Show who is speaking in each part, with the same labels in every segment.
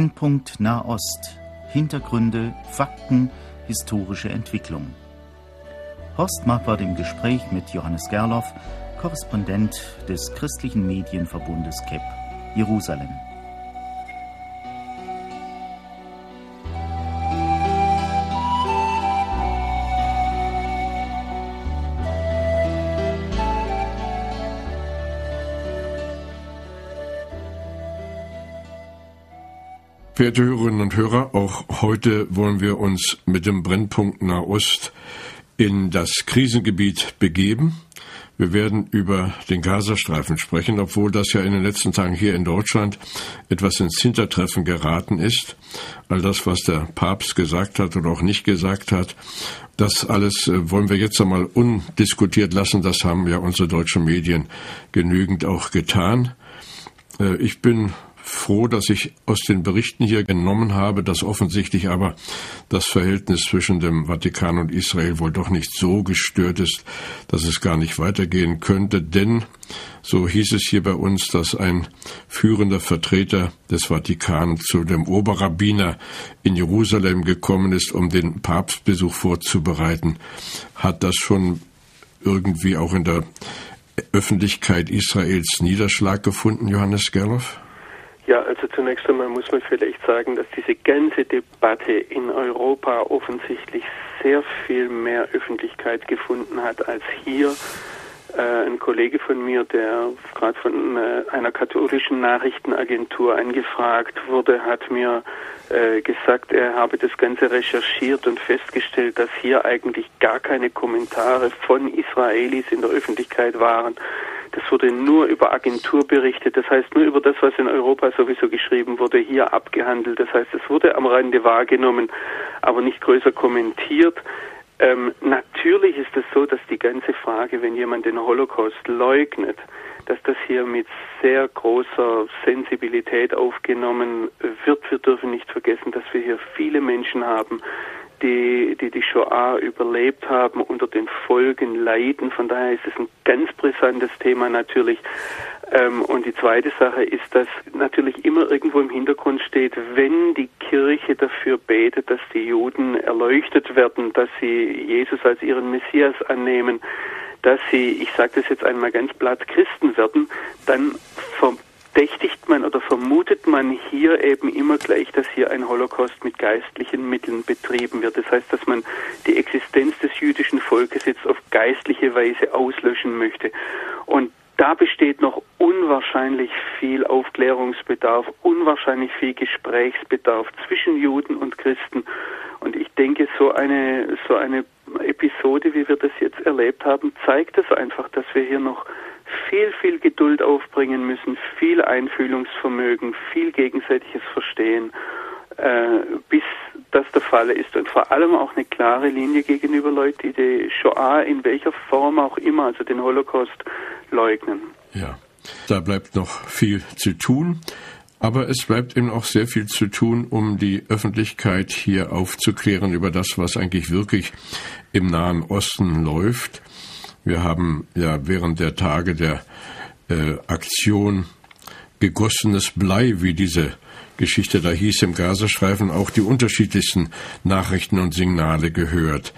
Speaker 1: Brennpunkt Nahost. Hintergründe, Fakten, historische Entwicklung. Horst Marquardt im Gespräch mit Johannes Gerloff, Korrespondent des christlichen Medienverbundes KEP, Jerusalem.
Speaker 2: Verehrte Hörerinnen und Hörer, auch heute wollen wir uns mit dem Brennpunkt Nahost in das Krisengebiet begeben. Wir werden über den Gazastreifen sprechen, obwohl das ja in den letzten Tagen hier in Deutschland etwas ins Hintertreffen geraten ist. All das, was der Papst gesagt hat oder auch nicht gesagt hat, das alles äh, wollen wir jetzt einmal undiskutiert lassen. Das haben ja unsere deutschen Medien genügend auch getan. Äh, ich bin froh, dass ich aus den Berichten hier genommen habe, dass offensichtlich aber das Verhältnis zwischen dem Vatikan und Israel wohl doch nicht so gestört ist, dass es gar nicht weitergehen könnte, denn so hieß es hier bei uns, dass ein führender Vertreter des Vatikan zu dem Oberrabbiner in Jerusalem gekommen ist, um den Papstbesuch vorzubereiten. Hat das schon irgendwie auch in der Öffentlichkeit Israels Niederschlag gefunden, Johannes Gerloff?
Speaker 3: Ja, also zunächst einmal muss man vielleicht sagen, dass diese ganze Debatte in Europa offensichtlich sehr viel mehr Öffentlichkeit gefunden hat als hier. Äh, ein Kollege von mir, der gerade von äh, einer katholischen Nachrichtenagentur angefragt wurde, hat mir äh, gesagt, er habe das Ganze recherchiert und festgestellt, dass hier eigentlich gar keine Kommentare von Israelis in der Öffentlichkeit waren. Das wurde nur über Agentur berichtet, das heißt nur über das, was in Europa sowieso geschrieben wurde, hier abgehandelt. Das heißt, es wurde am Rande wahrgenommen, aber nicht größer kommentiert. Ähm, natürlich ist es so, dass die ganze Frage, wenn jemand den Holocaust leugnet, dass das hier mit sehr großer Sensibilität aufgenommen wird. Wir dürfen nicht vergessen, dass wir hier viele Menschen haben, die, die die Shoah überlebt haben, unter den Folgen leiden. Von daher ist es ein ganz brisantes Thema natürlich. Ähm, und die zweite Sache ist, dass natürlich immer irgendwo im Hintergrund steht, wenn die Kirche dafür betet, dass die Juden erleuchtet werden, dass sie Jesus als ihren Messias annehmen, dass sie, ich sage das jetzt einmal ganz platt, Christen werden, dann verdächtigt man oder vermutet man hier eben immer gleich, dass hier ein Holocaust mit geistlichen Mitteln betrieben wird. Das heißt, dass man die Existenz des jüdischen Volkes jetzt auf geistliche Weise auslöschen möchte. Und da besteht noch unwahrscheinlich viel Aufklärungsbedarf, unwahrscheinlich viel Gesprächsbedarf zwischen Juden und Christen. Und ich denke, so eine, so eine Episode, wie wir das jetzt erlebt haben, zeigt es einfach, dass wir hier noch viel, viel Geduld aufbringen müssen, viel Einfühlungsvermögen, viel gegenseitiges Verstehen, äh, bis das der Fall ist. Und vor allem auch eine klare Linie gegenüber Leuten, die die Shoah in welcher Form auch immer, also den Holocaust, leugnen.
Speaker 2: Ja, da bleibt noch viel zu tun. Aber es bleibt eben auch sehr viel zu tun, um die Öffentlichkeit hier aufzuklären über das, was eigentlich wirklich im Nahen Osten läuft. Wir haben ja während der Tage der äh, Aktion gegossenes Blei, wie diese Geschichte da hieß im Gazastreifen, auch die unterschiedlichsten Nachrichten und Signale gehört.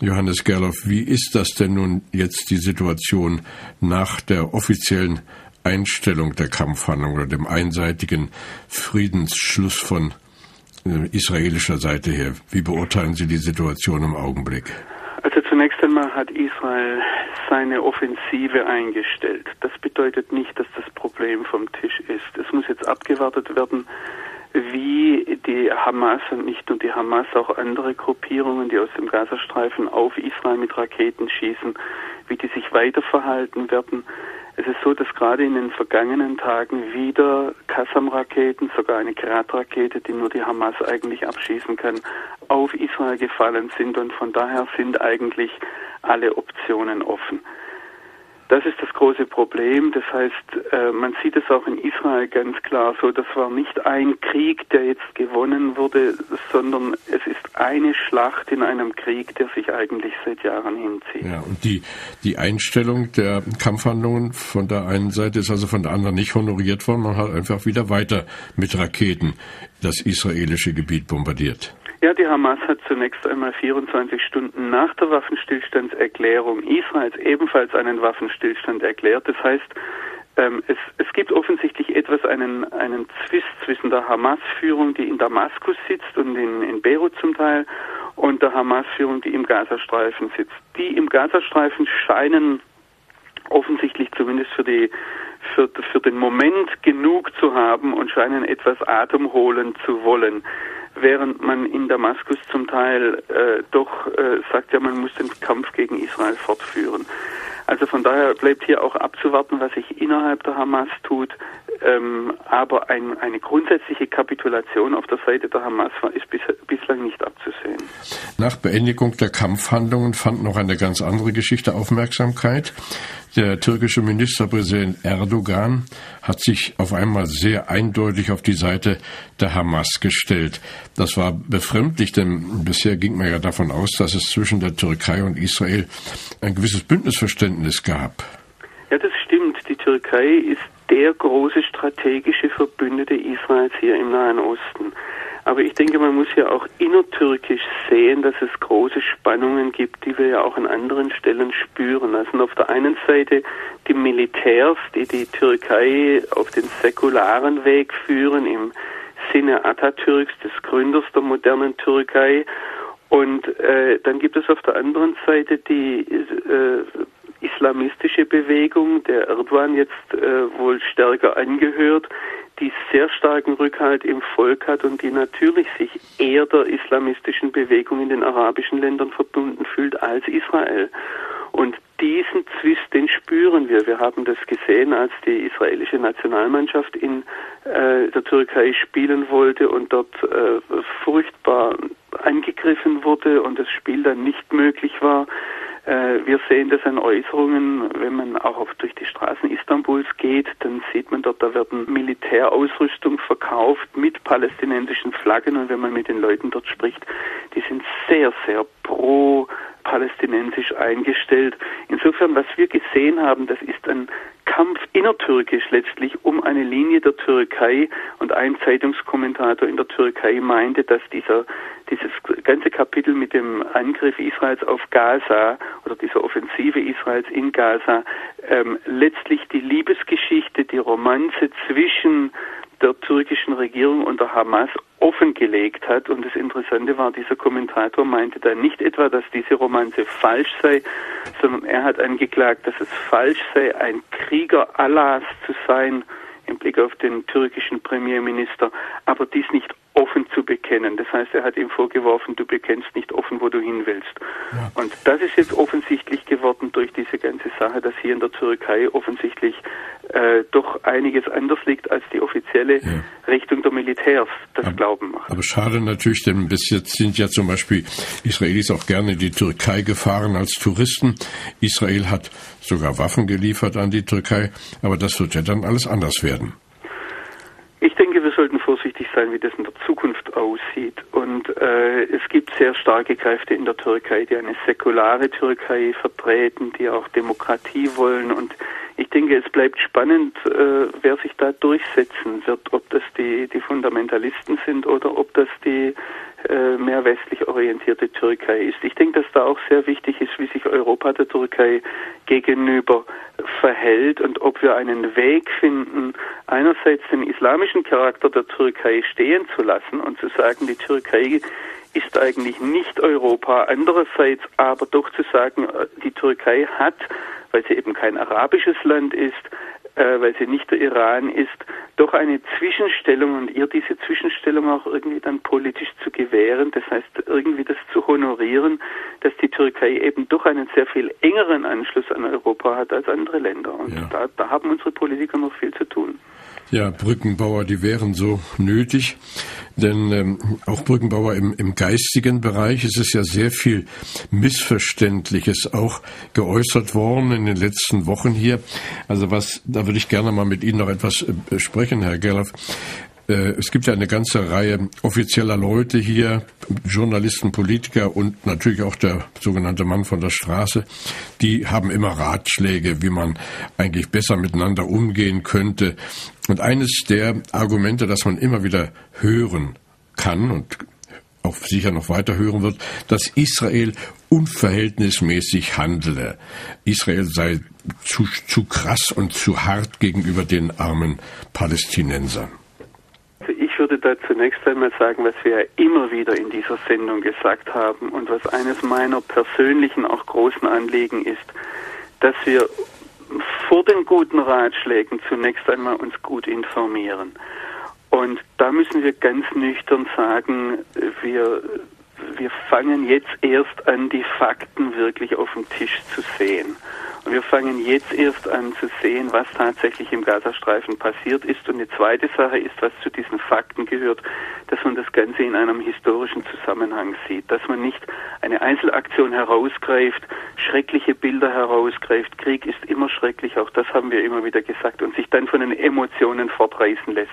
Speaker 2: Johannes Gerloff, wie ist das denn nun jetzt die Situation nach der offiziellen Einstellung der Kampfhandlung oder dem einseitigen Friedensschluss von äh, israelischer Seite her? Wie beurteilen Sie die Situation im Augenblick?
Speaker 3: Zunächst einmal hat Israel seine Offensive eingestellt. Das bedeutet nicht, dass das Problem vom Tisch ist. Es muss jetzt abgewartet werden, wie die Hamas und nicht nur die Hamas, auch andere Gruppierungen, die aus dem Gazastreifen auf Israel mit Raketen schießen, wie die sich weiter verhalten werden. Es ist so, dass gerade in den vergangenen Tagen wieder Qassam-Raketen, sogar eine Grad-Rakete, die nur die Hamas eigentlich abschießen kann, auf Israel gefallen sind und von daher sind eigentlich alle Optionen offen. Das ist das große Problem. Das heißt, äh, man sieht es auch in Israel ganz klar so, das war nicht ein Krieg, der jetzt gewonnen wurde, sondern es ist eine Schlacht in einem Krieg, der sich eigentlich seit Jahren hinzieht.
Speaker 2: Ja, und die, die Einstellung der Kampfhandlungen von der einen Seite ist also von der anderen nicht honoriert worden. Man hat einfach wieder weiter mit Raketen das israelische Gebiet bombardiert.
Speaker 3: Ja, die Hamas hat zunächst einmal 24 Stunden nach der Waffenstillstandserklärung Israels ebenfalls einen Waffenstillstand erklärt. Das heißt, ähm, es, es gibt offensichtlich etwas, einen, einen Zwist zwischen der Hamas-Führung, die in Damaskus sitzt und in, in Beirut zum Teil, und der Hamas-Führung, die im Gazastreifen sitzt. Die im Gazastreifen scheinen offensichtlich zumindest für die für, für den Moment genug zu haben und scheinen etwas Atem holen zu wollen während man in Damaskus zum Teil äh, doch äh, sagt, ja, man muss den Kampf gegen Israel fortführen. Also von daher bleibt hier auch abzuwarten, was sich innerhalb der Hamas tut. Ähm, aber ein, eine grundsätzliche Kapitulation auf der Seite der Hamas ist bis, bislang nicht abzusehen.
Speaker 2: Nach Beendigung der Kampfhandlungen fand noch eine ganz andere Geschichte Aufmerksamkeit. Der türkische Ministerpräsident Erdogan hat sich auf einmal sehr eindeutig auf die Seite der Hamas gestellt. Das war befremdlich, denn bisher ging man ja davon aus, dass es zwischen der Türkei und Israel ein gewisses Bündnisverständnis gab.
Speaker 3: Ja, das stimmt. Die Türkei ist der große strategische Verbündete Israels hier im Nahen Osten. Aber ich denke, man muss ja auch innertürkisch sehen, dass es große Spannungen gibt, die wir ja auch an anderen Stellen spüren. Also auf der einen Seite die Militärs, die die Türkei auf den säkularen Weg führen, im Sinne Atatürks, des Gründers der modernen Türkei. Und äh, dann gibt es auf der anderen Seite die äh, islamistische Bewegung, der Erdogan jetzt äh, wohl stärker angehört, die sehr starken Rückhalt im Volk hat und die natürlich sich eher der islamistischen Bewegung in den arabischen Ländern verbunden fühlt als Israel. Und diesen Zwist, den spüren wir. Wir haben das gesehen, als die israelische Nationalmannschaft in äh, der Türkei spielen wollte und dort äh, furchtbar angegriffen wurde und das Spiel dann nicht möglich war. Äh, wir sehen das an Äußerungen, wenn man auch durch die Straßen Istanbuls geht, dann sieht man dort, da werden Militärausrüstung verkauft mit palästinensischen Flaggen. Und wenn man mit den Leuten dort spricht, die sind sehr, sehr pro palästinensisch eingestellt. Insofern, was wir gesehen haben, das ist ein Kampf innertürkisch letztlich um eine Linie der Türkei und ein Zeitungskommentator in der Türkei meinte, dass dieser dieses ganze Kapitel mit dem Angriff Israels auf Gaza oder dieser Offensive Israels in Gaza ähm, letztlich die Liebesgeschichte, die Romanze zwischen der türkischen Regierung und der Hamas offengelegt hat. Und das Interessante war, dieser Kommentator meinte da nicht etwa, dass diese Romanze falsch sei, sondern er hat angeklagt, dass es falsch sei, ein Krieger Allahs zu sein, im Blick auf den türkischen Premierminister, aber dies nicht offen zu bekennen. Das heißt, er hat ihm vorgeworfen, du bekennst nicht offen, wo du hin willst. Ja. Und das ist jetzt offensichtlich geworden durch diese ganze Sache, dass hier in der Türkei offensichtlich äh, doch einiges anders liegt, als die offizielle ja. Richtung der Militärs das
Speaker 2: aber,
Speaker 3: Glauben macht.
Speaker 2: Aber schade natürlich, denn bis jetzt sind ja zum Beispiel Israelis auch gerne in die Türkei gefahren als Touristen. Israel hat sogar Waffen geliefert an die Türkei, aber das wird ja dann alles anders werden.
Speaker 3: Ich denke, wir sollten vorsichtig sein, wie das in der Zukunft aussieht. Und äh, es gibt sehr starke Kräfte in der Türkei, die eine säkulare Türkei vertreten, die auch Demokratie wollen. Und ich denke, es bleibt spannend, äh, wer sich da durchsetzen wird, ob das die, die Fundamentalisten sind oder ob das die äh, mehr westlich orientierte Türkei ist. Ich denke, dass da auch sehr wichtig ist, wie sich Europa der Türkei gegenüber verhält und ob wir einen Weg finden, einerseits den islamischen Charakter der Türkei stehen zu lassen und zu sagen, die Türkei ist eigentlich nicht Europa, andererseits aber doch zu sagen, äh, die Türkei hat, weil sie eben kein arabisches Land ist, äh, weil sie nicht der Iran ist, doch eine Zwischenstellung und ihr diese Zwischenstellung auch irgendwie dann politisch zu gewähren, das heißt irgendwie das zu honorieren, dass die Türkei eben doch einen sehr viel engeren Anschluss an Europa hat als andere Länder. Und ja. da, da haben unsere Politiker noch viel zu tun.
Speaker 2: Ja, Brückenbauer, die wären so nötig. denn ähm, auch Brückenbauer im, im geistigen Bereich ist es ja sehr viel Missverständliches auch geäußert worden in den letzten Wochen hier. Also was, da würde ich gerne mal mit Ihnen noch etwas äh, sprechen, Herr Gerloff. Äh, es gibt ja eine ganze Reihe offizieller Leute hier, Journalisten, Politiker und natürlich auch der sogenannte Mann von der Straße, die haben immer Ratschläge, wie man eigentlich besser miteinander umgehen könnte. Und eines der Argumente, das man immer wieder hören kann und auch sicher noch weiter hören wird, dass Israel unverhältnismäßig handele. Israel sei zu, zu krass und zu hart gegenüber den armen Palästinensern
Speaker 3: da zunächst einmal sagen, was wir ja immer wieder in dieser Sendung gesagt haben und was eines meiner persönlichen, auch großen Anliegen ist, dass wir vor den guten Ratschlägen zunächst einmal uns gut informieren. Und da müssen wir ganz nüchtern sagen, wir, wir fangen jetzt erst an, die Fakten wirklich auf dem Tisch zu sehen. Und wir fangen jetzt erst an zu sehen, was tatsächlich im Gazastreifen passiert ist. Und die zweite Sache ist, was zu diesen Fakten gehört, dass man das Ganze in einem historischen Zusammenhang sieht, dass man nicht eine Einzelaktion herausgreift, schreckliche Bilder herausgreift. Krieg ist immer schrecklich, auch das haben wir immer wieder gesagt, und sich dann von den Emotionen fortreißen lässt.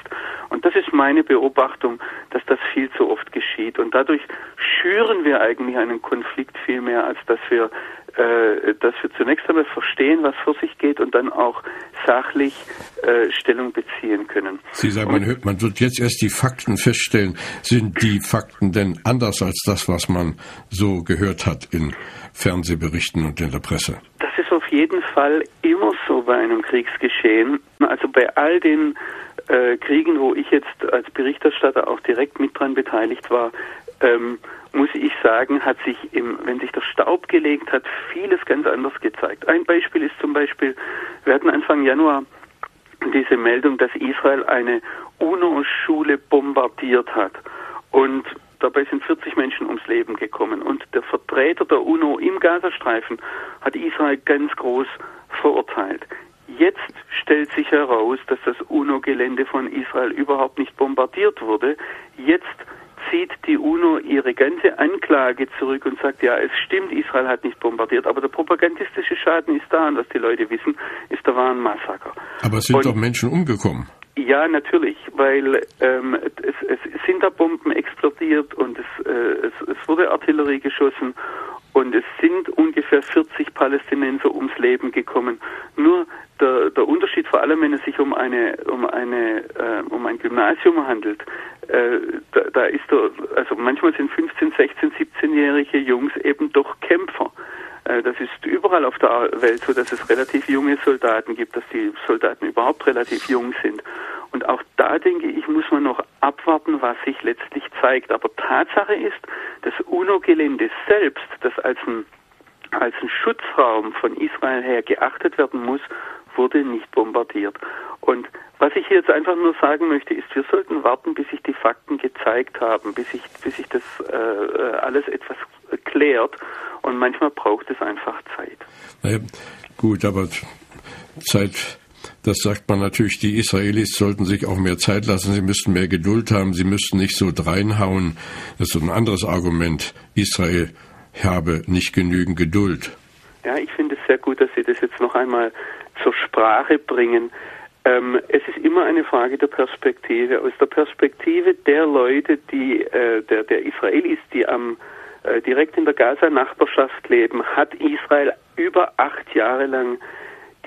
Speaker 3: Und das ist meine Beobachtung, dass das viel zu oft geschieht. Und dadurch schüren wir eigentlich einen Konflikt viel mehr, als dass wir äh, dass wir zunächst einmal verstehen, was vor sich geht und dann auch sachlich äh, Stellung beziehen können.
Speaker 2: Sie sagen, man, hört, man wird jetzt erst die Fakten feststellen. Sind die Fakten denn anders als das, was man so gehört hat in Fernsehberichten und in der Presse?
Speaker 3: Das ist auf jeden Fall immer so bei einem Kriegsgeschehen. Also bei all den äh, Kriegen, wo ich jetzt als Berichterstatter auch direkt mit dran beteiligt war, ähm, muss ich sagen, hat sich, im, wenn sich der Staub gelegt hat, vieles ganz anders gezeigt. Ein Beispiel ist zum Beispiel, wir hatten Anfang Januar diese Meldung, dass Israel eine UNO-Schule bombardiert hat. Und dabei sind 40 Menschen ums Leben gekommen. Und der Vertreter der UNO im Gazastreifen hat Israel ganz groß verurteilt. Jetzt stellt sich heraus, dass das UNO-Gelände von Israel überhaupt nicht bombardiert wurde. Jetzt zieht die UNO ihre ganze Anklage zurück und sagt, ja, es stimmt, Israel hat nicht bombardiert, aber der propagandistische Schaden ist da und was die Leute wissen, ist, da war ein Massaker.
Speaker 2: Aber es sind und, doch Menschen umgekommen.
Speaker 3: Ja, natürlich, weil ähm, es, es, sind da Bomben explodiert und es, äh, es, es wurde Artillerie geschossen und es sind ungefähr 40 Palästinenser ums Leben gekommen. Nur der, der Unterschied, vor allem wenn es sich um eine um eine äh, um ein Gymnasium handelt, äh, da, da ist der, also manchmal sind 15, 16, 17-jährige Jungs eben doch Kämpfer. Äh, das ist überall auf der Welt so, dass es relativ junge Soldaten gibt, dass die Soldaten überhaupt relativ jung sind. Und auch da denke ich, muss man noch abwarten, was sich letztlich zeigt. Aber Tatsache ist, das UNO-Gelände selbst, das als ein, als ein Schutzraum von Israel her geachtet werden muss, wurde nicht bombardiert. Und was ich jetzt einfach nur sagen möchte, ist, wir sollten warten, bis sich die Fakten gezeigt haben, bis sich, bis sich das äh, alles etwas klärt. Und manchmal braucht es einfach Zeit.
Speaker 2: Naja, gut, aber Zeit, das sagt man natürlich, die Israelis sollten sich auch mehr Zeit lassen, sie müssten mehr Geduld haben, sie müssten nicht so dreinhauen. Das ist ein anderes Argument. Israel habe nicht genügend Geduld.
Speaker 3: Ja, ich finde es sehr gut, dass Sie das jetzt noch einmal zur Sprache bringen. Ähm, es ist immer eine Frage der Perspektive. Aus der Perspektive der Leute, die äh, der, der Israelis, die am direkt in der Gaza-Nachbarschaft leben, hat Israel über acht Jahre lang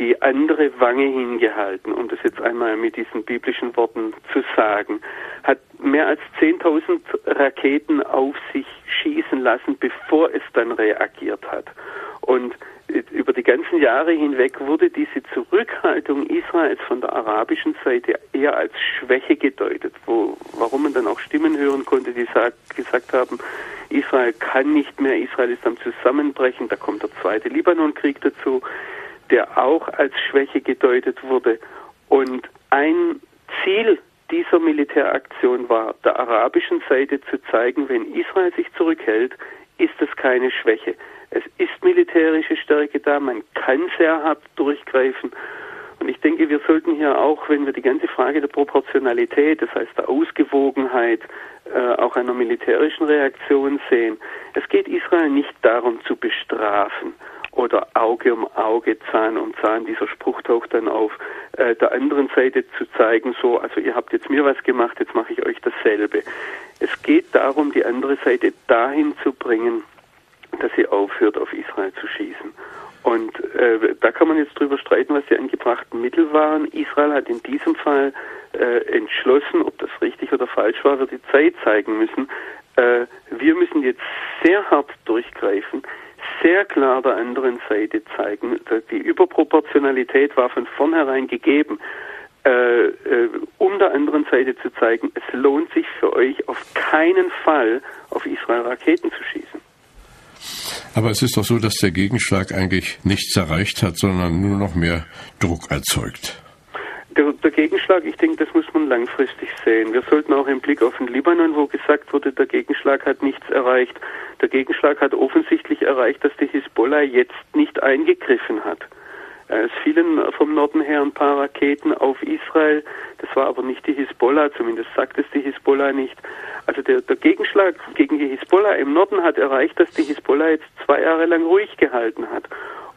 Speaker 3: die andere Wange hingehalten, um das jetzt einmal mit diesen biblischen Worten zu sagen, hat mehr als 10.000 Raketen auf sich schießen lassen, bevor es dann reagiert hat. Und über die ganzen Jahre hinweg wurde diese Zurückhaltung Israels von der arabischen Seite eher als Schwäche gedeutet, wo, warum man dann auch Stimmen hören konnte, die sag, gesagt haben, Israel kann nicht mehr, Israel ist am Zusammenbrechen, da kommt der zweite Libanonkrieg dazu, der auch als Schwäche gedeutet wurde. Und ein Ziel dieser Militäraktion war, der arabischen Seite zu zeigen, wenn Israel sich zurückhält, ist es keine Schwäche. Es ist militärische Stärke da, man kann sehr hart durchgreifen. Und ich denke, wir sollten hier auch, wenn wir die ganze Frage der Proportionalität, das heißt der Ausgewogenheit, äh, auch einer militärischen Reaktion sehen. Es geht Israel nicht darum zu bestrafen oder Auge um Auge, Zahn um Zahn. Dieser Spruch taucht dann auf. Äh, der anderen Seite zu zeigen, so, also ihr habt jetzt mir was gemacht, jetzt mache ich euch dasselbe. Es geht darum, die andere Seite dahin zu bringen, dass sie aufhört, auf Israel zu schießen. Und äh, da kann man jetzt drüber streiten, was die angebrachten Mittel waren. Israel hat in diesem Fall äh, entschlossen, ob das richtig oder falsch war, wird die Zeit zeigen müssen. Äh, wir müssen jetzt sehr hart durchgreifen, sehr klar der anderen Seite zeigen. Die Überproportionalität war von vornherein gegeben. Äh, äh, um der anderen Seite zu zeigen, es lohnt sich für euch auf keinen Fall auf Israel Raketen zu schießen.
Speaker 2: Aber es ist doch so, dass der Gegenschlag eigentlich nichts erreicht hat, sondern nur noch mehr Druck erzeugt.
Speaker 3: Der, der, Gegenschlag, ich denke, das muss man langfristig sehen. Wir sollten auch im Blick auf den Libanon, wo gesagt wurde, der Gegenschlag hat nichts erreicht. Der Gegenschlag hat offensichtlich erreicht, dass die Hisbollah jetzt nicht eingegriffen hat. Es fielen vom Norden her ein paar Raketen auf Israel. Das war aber nicht die Hisbollah, zumindest sagt es die Hisbollah nicht. Also der, der, Gegenschlag gegen die Hisbollah im Norden hat erreicht, dass die Hisbollah jetzt zwei Jahre lang ruhig gehalten hat.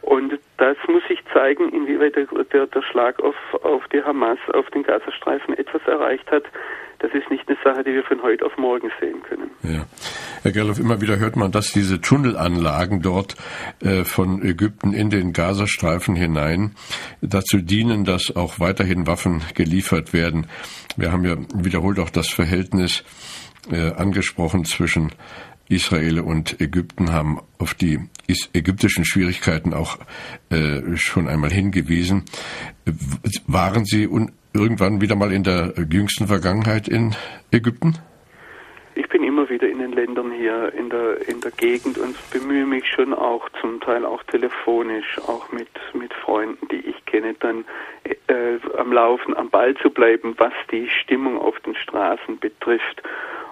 Speaker 3: Und das muss sich zeigen, inwieweit der, der, der Schlag auf, auf die Hamas, auf den Gazastreifen etwas erreicht hat. Das ist nicht eine Sache, die wir von heute auf morgen sehen können.
Speaker 2: Ja. Herr Gerloff, immer wieder hört man, dass diese Tunnelanlagen dort äh, von Ägypten in den Gazastreifen hinein dazu dienen, dass auch weiterhin Waffen geliefert werden. Wir haben ja wiederholt auch das Verhältnis äh, angesprochen zwischen Israel und Ägypten haben auf die ägyptischen Schwierigkeiten auch äh, schon einmal hingewiesen. Waren Sie irgendwann wieder mal in der jüngsten Vergangenheit in Ägypten?
Speaker 3: Ich bin immer wieder in den Ländern hier in der in der Gegend und bemühe mich schon auch zum Teil auch telefonisch, auch mit mit Freunden, die ich kenne, dann äh, am Laufen, am Ball zu bleiben, was die Stimmung auf den Straßen betrifft.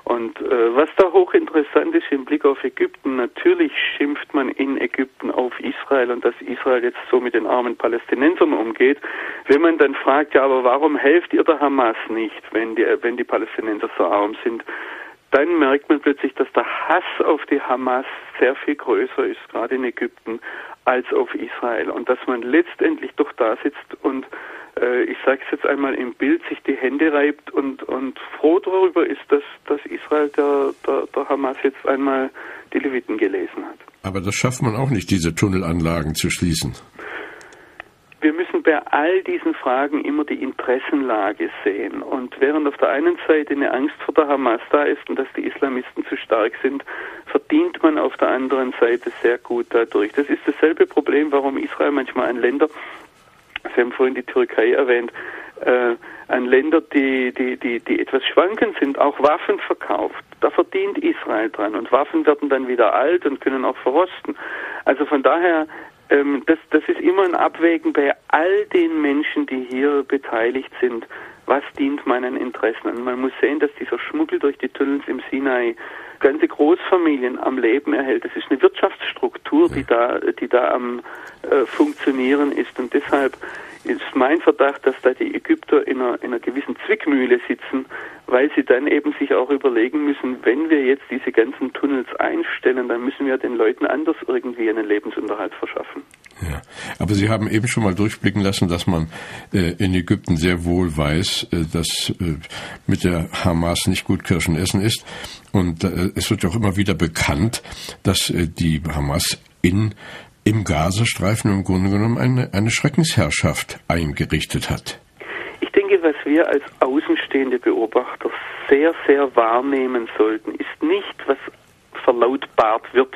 Speaker 3: Und äh, was da hochinteressant ist im Blick auf Ägypten, natürlich schimpft man in Ägypten auf Israel und dass Israel jetzt so mit den armen Palästinensern umgeht. Wenn man dann fragt, ja, aber warum helft ihr der Hamas nicht, wenn die, wenn die Palästinenser so arm sind? Dann merkt man plötzlich, dass der Hass auf die Hamas sehr viel größer ist, gerade in Ägypten, als auf Israel. Und dass man letztendlich doch da sitzt und äh, ich sage es jetzt einmal im Bild, sich die Hände reibt und, und froh darüber ist, dass, dass Israel der, der, der Hamas jetzt einmal die Leviten gelesen hat.
Speaker 2: Aber das schafft man auch nicht, diese Tunnelanlagen zu schließen.
Speaker 3: Wir müssen bei all diesen Fragen immer die Interessenlage sehen. Und während auf der einen Seite eine Angst vor der Hamas da ist und dass die Islamisten zu stark sind, verdient man auf der anderen Seite sehr gut dadurch. Das ist dasselbe Problem, warum Israel manchmal an Länder Sie haben vorhin die Türkei erwähnt, äh, an Länder, die, die, die, die etwas schwankend sind, auch Waffen verkauft. Da verdient Israel dran und Waffen werden dann wieder alt und können auch verrosten. Also von daher, ähm, das, das ist immer ein Abwägen bei all den Menschen, die hier beteiligt sind. Was dient meinen Interessen? Und man muss sehen, dass dieser Schmuggel durch die Tunnels im Sinai ganze Großfamilien am Leben erhält. Das ist eine Wirtschaftsstruktur, die da, die da am äh, Funktionieren ist. Und deshalb ist mein Verdacht, dass da die Ägypter in einer, in einer gewissen Zwickmühle sitzen, weil sie dann eben sich auch überlegen müssen, wenn wir jetzt diese ganzen Tunnels einstellen, dann müssen wir den Leuten anders irgendwie einen Lebensunterhalt verschaffen.
Speaker 2: Ja, aber Sie haben eben schon mal durchblicken lassen, dass man äh, in Ägypten sehr wohl weiß, äh, dass äh, mit der Hamas nicht gut Kirschen essen ist. Und äh, es wird auch immer wieder bekannt, dass äh, die Hamas in im Gazastreifen im Grunde genommen eine, eine Schreckensherrschaft eingerichtet hat.
Speaker 3: Ich denke, was wir als außenstehende Beobachter sehr, sehr wahrnehmen sollten, ist nicht, was verlautbart wird,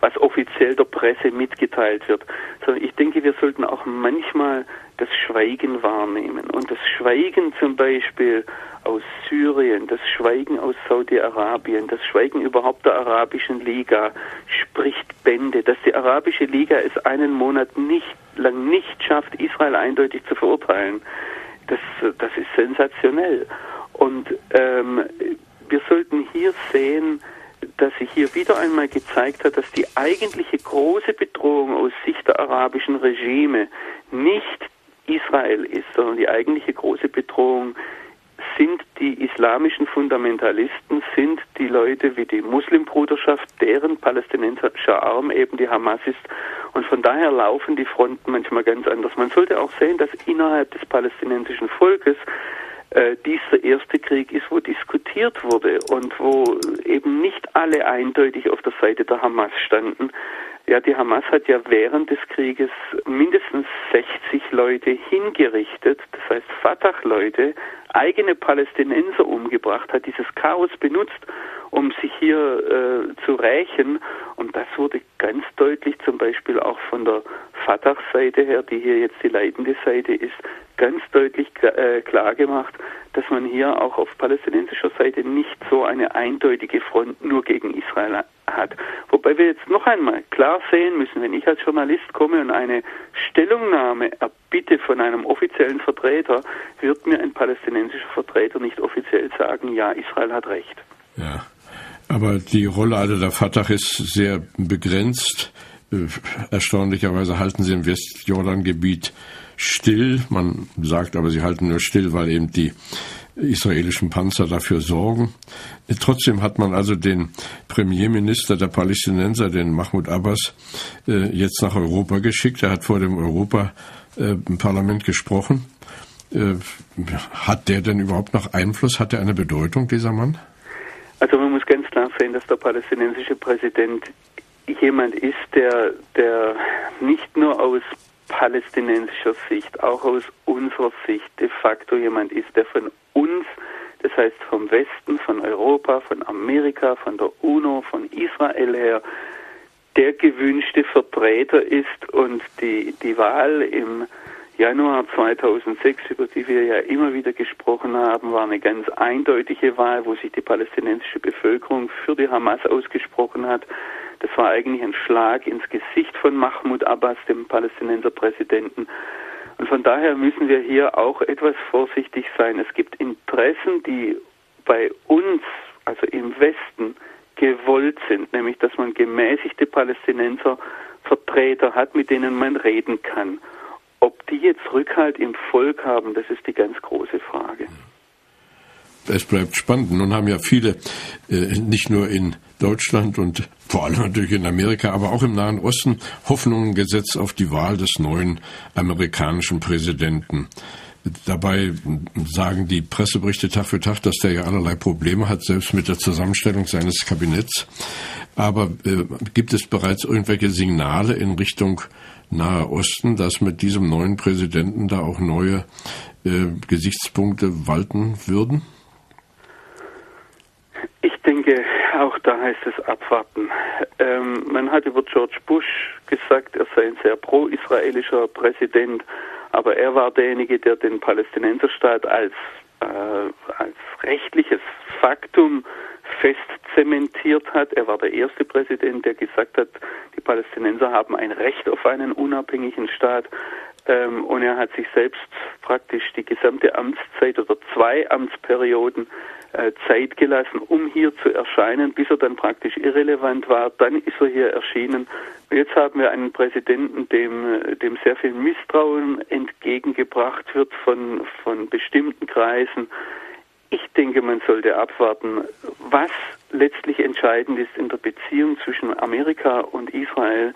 Speaker 3: was offiziell der Presse mitgeteilt wird, sondern ich denke, wir sollten auch manchmal das Schweigen wahrnehmen. Und das Schweigen zum Beispiel aus Syrien, das Schweigen aus Saudi-Arabien, das Schweigen überhaupt der Arabischen Liga spricht Bände, dass die Arabische Liga es einen Monat nicht lang nicht schafft, Israel eindeutig zu verurteilen. Das, das ist sensationell. Und ähm, wir sollten hier sehen, dass sich hier wieder einmal gezeigt hat, dass die eigentliche große Bedrohung aus Sicht der arabischen Regime nicht Israel ist, sondern die eigentliche große Bedrohung sind die islamischen Fundamentalisten, sind die Leute wie die Muslimbruderschaft, deren palästinensischer Arm eben die Hamas ist. Und von daher laufen die Fronten manchmal ganz anders. Man sollte auch sehen, dass innerhalb des palästinensischen Volkes äh, dieser erste Krieg ist, wo diskutiert wurde und wo eben nicht alle eindeutig auf der Seite der Hamas standen. Ja, die Hamas hat ja während des Krieges mindestens 60 Leute hingerichtet, das heißt Fatah-Leute, eigene Palästinenser umgebracht, hat dieses Chaos benutzt, um sich hier äh, zu rächen. Und das wurde ganz deutlich zum Beispiel auch von der Fatah-Seite her, die hier jetzt die leitende Seite ist, ganz deutlich äh, klar dass man hier auch auf palästinensischer Seite nicht so eine eindeutige Front nur gegen Israel hat. Wobei wir jetzt noch einmal klar sehen müssen, wenn ich als Journalist komme und eine Stellungnahme erbitte von einem offiziellen Vertreter, wird mir ein palästinensischer Vertreter nicht offiziell sagen, ja, Israel hat recht.
Speaker 2: Ja, aber die Rolle also der Fatah ist sehr begrenzt. Äh, erstaunlicherweise halten sie im Westjordangebiet still. Man sagt aber, sie halten nur still, weil eben die israelischen Panzer dafür sorgen. Trotzdem hat man also den Premierminister der Palästinenser, den Mahmoud Abbas, äh, jetzt nach Europa geschickt. Er hat vor dem Europaparlament gesprochen. Äh, hat der denn überhaupt noch Einfluss? Hat er eine Bedeutung, dieser Mann?
Speaker 3: Also man muss ganz klar sehen, dass der palästinensische Präsident jemand ist, der, der nicht nur aus palästinensischer Sicht, auch aus unserer Sicht de facto jemand ist, der von uns, das heißt vom Westen, von Europa, von Amerika, von der UNO, von Israel her, der gewünschte Vertreter ist und die, die Wahl im Januar 2006, über die wir ja immer wieder gesprochen haben, war eine ganz eindeutige Wahl, wo sich die palästinensische Bevölkerung für die Hamas ausgesprochen hat. Das war eigentlich ein Schlag ins Gesicht von Mahmoud Abbas, dem Palästinenser Präsidenten. Und von daher müssen wir hier auch etwas vorsichtig sein. Es gibt Interessen, die bei uns, also im Westen, gewollt sind, nämlich dass man gemäßigte Palästinenser Vertreter hat, mit denen man reden kann. Ob die jetzt Rückhalt im Volk haben, das ist die ganz große Frage.
Speaker 2: Es bleibt spannend. Nun haben ja viele, äh, nicht nur in Deutschland und vor allem natürlich in Amerika, aber auch im Nahen Osten Hoffnungen gesetzt auf die Wahl des neuen amerikanischen Präsidenten. Dabei sagen die Presseberichte Tag für Tag, dass der ja allerlei Probleme hat, selbst mit der Zusammenstellung seines Kabinetts. Aber äh, gibt es bereits irgendwelche Signale in Richtung Nahe Osten, dass mit diesem neuen Präsidenten da auch neue äh, Gesichtspunkte walten würden?
Speaker 3: Ich denke, auch da heißt es abwarten. Ähm, man hat über George Bush gesagt, er sei ein sehr pro-israelischer Präsident, aber er war derjenige, der den Palästinenserstaat als, äh, als rechtliches Faktum fest zementiert hat. Er war der erste Präsident, der gesagt hat, die Palästinenser haben ein Recht auf einen unabhängigen Staat. Ähm, und er hat sich selbst praktisch die gesamte Amtszeit oder zwei Amtsperioden äh, Zeit gelassen, um hier zu erscheinen, bis er dann praktisch irrelevant war. Dann ist er hier erschienen. Jetzt haben wir einen Präsidenten, dem, äh, dem sehr viel Misstrauen entgegengebracht wird von, von bestimmten Kreisen. Ich denke, man sollte abwarten, was letztlich entscheidend ist in der Beziehung zwischen Amerika und Israel,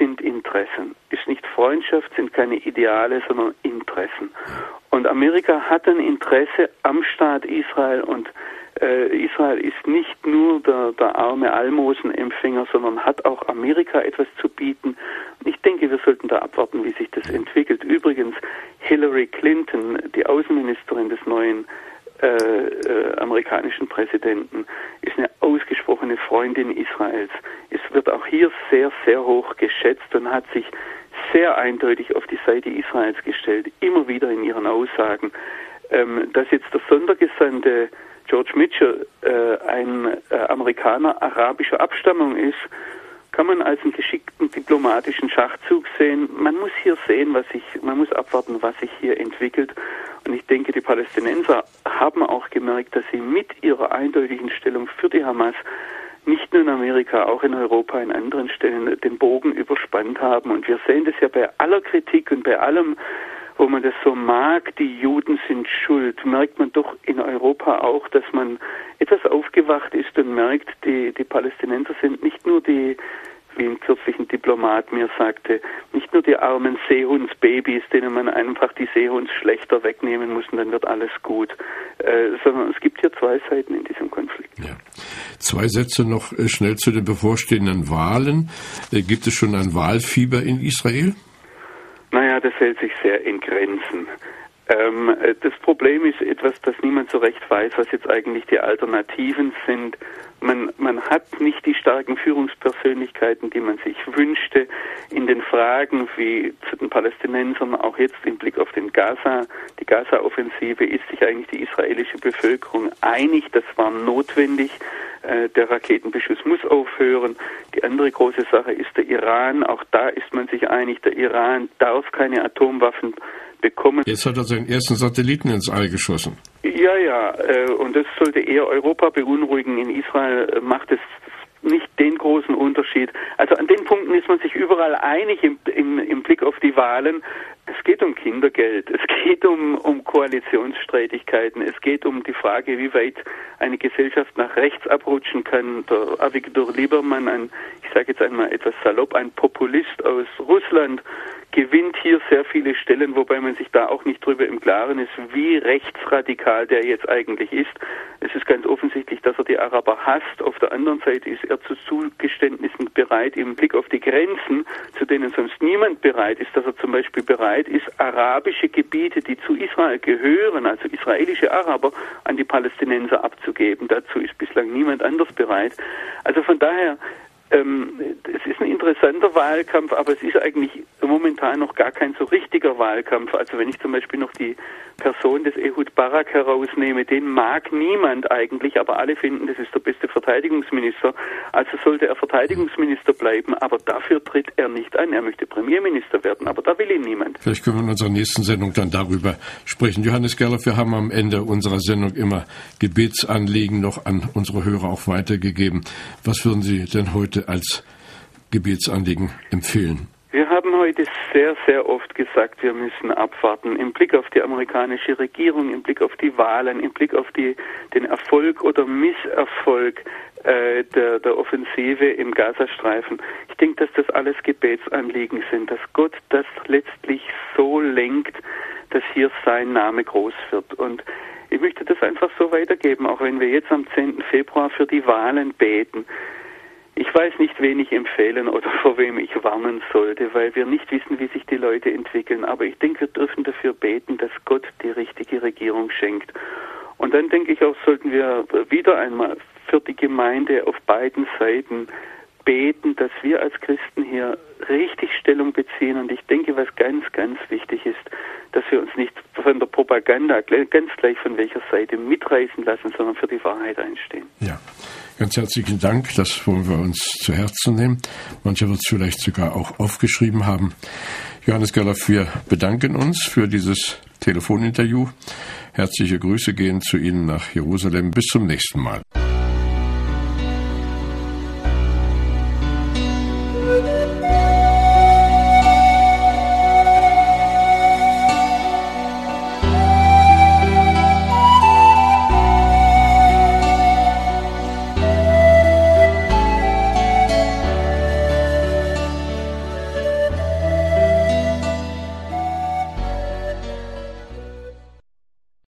Speaker 3: sind Interessen. Ist nicht Freundschaft, sind keine Ideale, sondern Interessen. Und Amerika hat ein Interesse am Staat Israel und äh, Israel ist nicht nur der, der arme Almosenempfänger, sondern hat auch Amerika etwas zu bieten. Und ich denke, wir sollten da abwarten, wie sich das entwickelt. Übrigens, Hillary Clinton, die Außenministerin des neuen äh, äh, amerikanischen Präsidenten, ist eine ausgesprochene Freundin Israels. Es wird auch hier sehr, sehr hoch geschätzt und hat sich sehr eindeutig auf die Seite Israels gestellt, immer wieder in ihren Aussagen. Ähm, dass jetzt der Sondergesandte George Mitchell äh, ein äh, Amerikaner arabischer Abstammung ist, kann man als einen geschickten diplomatischen Schachzug sehen. Man muss hier sehen, was sich, man muss abwarten, was sich hier entwickelt. Und ich denke, die Palästinenser haben auch gemerkt, dass sie mit ihrer eindeutigen Stellung für die Hamas nicht nur in Amerika, auch in Europa, in anderen Stellen den Bogen überspannt haben. Und wir sehen das ja bei aller Kritik und bei allem, wo man das so mag, die Juden sind schuld, merkt man doch in Europa auch, dass man etwas aufgewacht ist und merkt, die, die Palästinenser sind nicht nur die, wie ein kürzlichen Diplomat mir sagte, nicht nur die armen Seehundsbabys, denen man einfach die Seehundsschlechter wegnehmen muss und dann wird alles gut, äh, sondern es gibt hier zwei Seiten in diesem Konflikt.
Speaker 2: Ja. Zwei Sätze noch äh, schnell zu den bevorstehenden Wahlen. Äh, gibt es schon ein Wahlfieber in Israel?
Speaker 3: Naja, das hält sich sehr in Grenzen. Ähm, äh, das Problem ist etwas, dass niemand so recht weiß, was jetzt eigentlich die Alternativen sind. Man, man hat nicht die starken Führungspersönlichkeiten, die man sich wünschte. In den Fragen wie zu den Palästinensern, auch jetzt im Blick auf den Gaza, die Gaza-Offensive, ist sich eigentlich die israelische Bevölkerung einig. Das war notwendig. Äh, der Raketenbeschuss muss aufhören. Die andere große Sache ist der Iran. Auch da ist man sich einig. Der Iran darf keine Atomwaffen bekommen.
Speaker 2: Jetzt hat er seinen ersten Satelliten ins All geschossen.
Speaker 3: Ja, ja, äh, und das sollte eher Europa beunruhigen. In Israel äh, macht es nicht den großen Unterschied. Also an den Punkten ist man sich überall einig im, im, im Blick auf die Wahlen. Es geht um Kindergeld, es geht um, um Koalitionsstreitigkeiten, es geht um die Frage, wie weit eine Gesellschaft nach rechts abrutschen kann. Der Avigdor Liebermann, ein, ich sage jetzt einmal etwas salopp, ein Populist aus Russland, gewinnt hier sehr viele Stellen, wobei man sich da auch nicht drüber im Klaren ist, wie rechtsradikal der jetzt eigentlich ist. Es ist ganz offensichtlich, dass er die Araber hasst. Auf der anderen Seite ist er zu Zugeständnissen bereit im Blick auf die Grenzen, zu denen sonst niemand bereit ist, dass er zum Beispiel bereit ist, arabische Gebiete, die zu Israel gehören, also israelische Araber, an die Palästinenser abzugeben. Dazu ist bislang niemand anders bereit. Also von daher ähm, es ist ein interessanter Wahlkampf, aber es ist eigentlich momentan noch gar kein so richtiger Wahlkampf. Also wenn ich zum Beispiel noch die Person des Ehud Barak herausnehme, den mag niemand eigentlich, aber alle finden, das ist der beste Verteidigungsminister. Also sollte er Verteidigungsminister bleiben, aber dafür tritt er nicht an. Er möchte Premierminister werden, aber da will ihn niemand.
Speaker 2: Vielleicht können wir in unserer nächsten Sendung dann darüber sprechen. Johannes Gerloff, wir haben am Ende unserer Sendung immer Gebetsanliegen noch an unsere Hörer auch weitergegeben. Was würden Sie denn heute als Gebetsanliegen empfehlen?
Speaker 3: Wir haben heute sehr, sehr oft gesagt, wir müssen abwarten im Blick auf die amerikanische Regierung, im Blick auf die Wahlen, im Blick auf die, den Erfolg oder Misserfolg äh, der, der Offensive im Gazastreifen. Ich denke, dass das alles Gebetsanliegen sind, dass Gott das letztlich so lenkt, dass hier sein Name groß wird. Und ich möchte das einfach so weitergeben, auch wenn wir jetzt am 10. Februar für die Wahlen beten. Ich weiß nicht, wen ich empfehlen oder vor wem ich warnen sollte, weil wir nicht wissen, wie sich die Leute entwickeln. Aber ich denke, wir dürfen dafür beten, dass Gott die richtige Regierung schenkt. Und dann denke ich auch, sollten wir wieder einmal für die Gemeinde auf beiden Seiten beten, dass wir als Christen hier richtig Stellung beziehen. Und ich denke, was ganz, ganz wichtig ist, dass wir uns nicht von der Propaganda ganz gleich von welcher Seite mitreißen lassen, sondern für die Wahrheit einstehen.
Speaker 2: Ja. Ganz herzlichen Dank, das wollen wir uns zu Herzen nehmen. Mancher wird es vielleicht sogar auch aufgeschrieben haben. Johannes Gerloff, wir bedanken uns für dieses Telefoninterview. Herzliche Grüße gehen zu Ihnen nach Jerusalem. Bis zum nächsten Mal.